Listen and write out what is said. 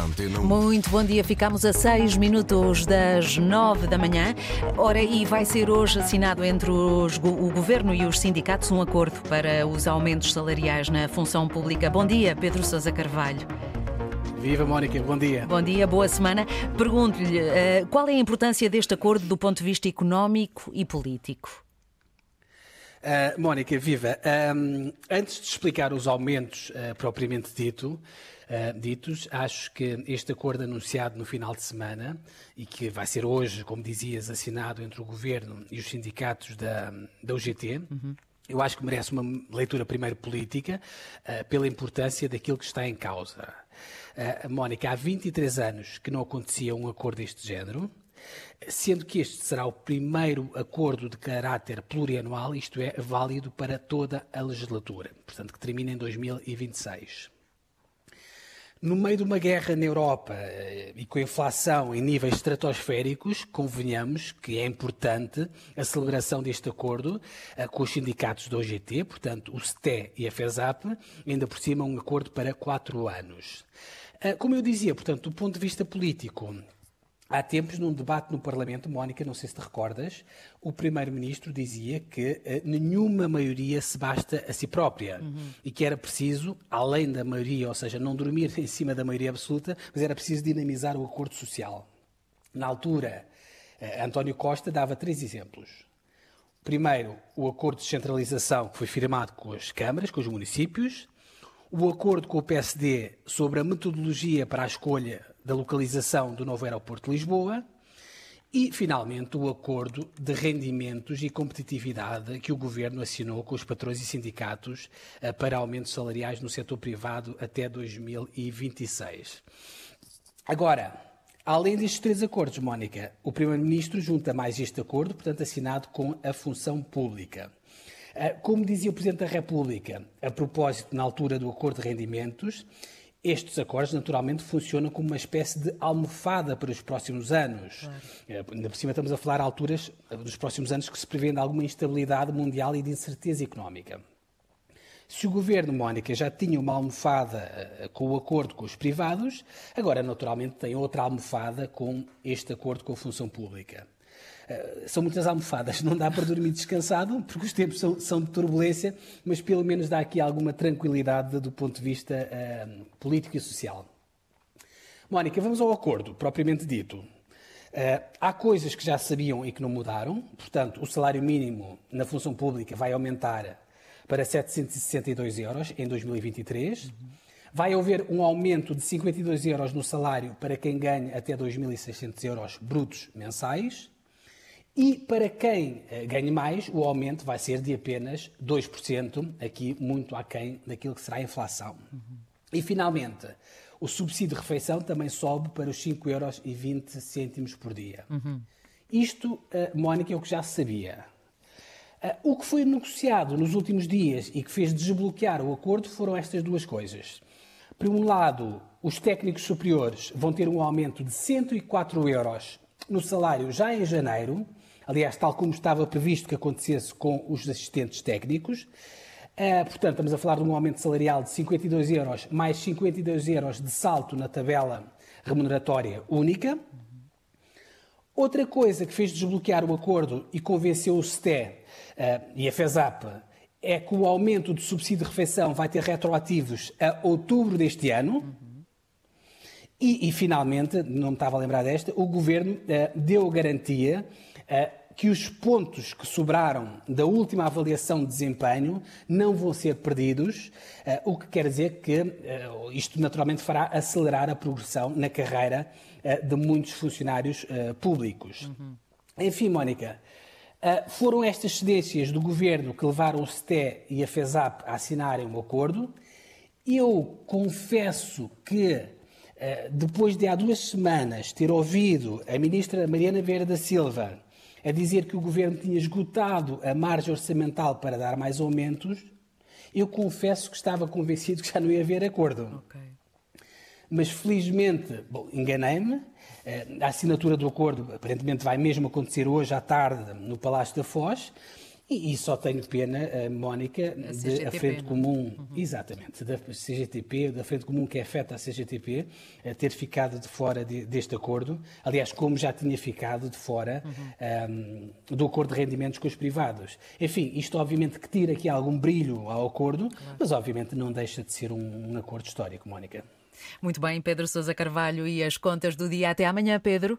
Antena 1. Muito bom dia, ficamos a 6 minutos das 9 da manhã. Ora, e vai ser hoje assinado entre os, o Governo e os sindicatos um acordo para os aumentos salariais na função pública. Bom dia, Pedro Sousa Carvalho. Viva Mónica, bom dia. Bom dia, boa semana. Pergunto-lhe uh, qual é a importância deste acordo do ponto de vista económico e político? Uh, Mónica, viva. Um, antes de explicar os aumentos uh, propriamente dito, uh, ditos, acho que este acordo anunciado no final de semana e que vai ser hoje, como dizias, assinado entre o Governo e os sindicatos da, da UGT, uhum. eu acho que merece uma leitura primeiro política pela importância daquilo que está em causa. Mónica, há 23 anos que não acontecia um acordo deste género sendo que este será o primeiro acordo de caráter plurianual, isto é, válido para toda a legislatura, portanto, que termina em 2026. No meio de uma guerra na Europa eh, e com a inflação em níveis estratosféricos, convenhamos que é importante a celebração deste acordo eh, com os sindicatos da OGT, portanto, o STE e a FESAP, ainda por cima um acordo para quatro anos. Eh, como eu dizia, portanto, do ponto de vista político, Há tempos, num debate no Parlamento, Mónica, não sei se te recordas, o Primeiro-Ministro dizia que uh, nenhuma maioria se basta a si própria uhum. e que era preciso, além da maioria, ou seja, não dormir em cima da maioria absoluta, mas era preciso dinamizar o acordo social. Na altura, uh, António Costa dava três exemplos. Primeiro, o acordo de descentralização que foi firmado com as câmaras, com os municípios. O acordo com o PSD sobre a metodologia para a escolha da localização do novo aeroporto de Lisboa e, finalmente, o acordo de rendimentos e competitividade que o Governo assinou com os patrões e sindicatos eh, para aumentos salariais no setor privado até 2026. Agora, além destes três acordos, Mónica, o Primeiro-Ministro junta mais este acordo, portanto, assinado com a função pública. Eh, como dizia o Presidente da República, a propósito, na altura do acordo de rendimentos, estes acordos, naturalmente, funcionam como uma espécie de almofada para os próximos anos. Claro. Eh, ainda por cima, estamos a falar a alturas eh, dos próximos anos que se prevê alguma instabilidade mundial e de incerteza económica. Se o governo, Mónica, já tinha uma almofada eh, com o acordo com os privados, agora, naturalmente, tem outra almofada com este acordo com a função pública. São muitas almofadas, não dá para dormir descansado, porque os tempos são, são de turbulência, mas pelo menos dá aqui alguma tranquilidade do ponto de vista uh, político e social. Mónica, vamos ao acordo, propriamente dito. Uh, há coisas que já sabiam e que não mudaram, portanto, o salário mínimo na função pública vai aumentar para 762 euros em 2023. Uhum. Vai haver um aumento de 52 euros no salário para quem ganha até 2.600 euros brutos mensais. E para quem eh, ganhe mais, o aumento vai ser de apenas 2%, aqui muito aquém daquilo que será a inflação. Uhum. E finalmente, o subsídio de refeição também sobe para os 5,20 euros por dia. Uhum. Isto, eh, Mónica, é o que já sabia. Eh, o que foi negociado nos últimos dias e que fez desbloquear o acordo foram estas duas coisas. Por um lado, os técnicos superiores vão ter um aumento de 104 euros no salário já em janeiro, aliás, tal como estava previsto que acontecesse com os assistentes técnicos. Uh, portanto, estamos a falar de um aumento salarial de 52 euros, mais 52 euros de salto na tabela remuneratória única. Outra coisa que fez desbloquear o acordo e convenceu o STE uh, e a FESAP é que o aumento do subsídio de refeição vai ter retroativos a outubro deste ano. Uhum. E, e, finalmente, não me estava a lembrar desta, o Governo uh, deu garantia uh, que os pontos que sobraram da última avaliação de desempenho não vão ser perdidos, uh, o que quer dizer que uh, isto naturalmente fará acelerar a progressão na carreira uh, de muitos funcionários públicos. Uhum. Enfim, Mónica, foram estas cedências do governo que levaram o STE e a FESAP a assinarem um acordo. Eu confesso que, depois de há duas semanas ter ouvido a ministra Mariana Vieira da Silva a dizer que o governo tinha esgotado a margem orçamental para dar mais aumentos, eu confesso que estava convencido que já não ia haver acordo. Okay. Mas felizmente, bom, enganei-me. Eh, a assinatura do acordo aparentemente vai mesmo acontecer hoje à tarde no Palácio da Foz. E, e só tenho pena, uh, Mónica, a, a Frente Comum, uhum. exatamente, da CGTP, da Frente Comum que afeta a CGTP, ter ficado de fora de, deste acordo. Aliás, como já tinha ficado de fora uhum. um, ehm, do acordo de rendimentos com os privados. Enfim, isto obviamente que tira aqui algum brilho ao acordo, claro. mas obviamente não deixa de ser um, um acordo histórico, Mónica. Muito bem, Pedro Sousa Carvalho e as contas do dia. Até amanhã, Pedro.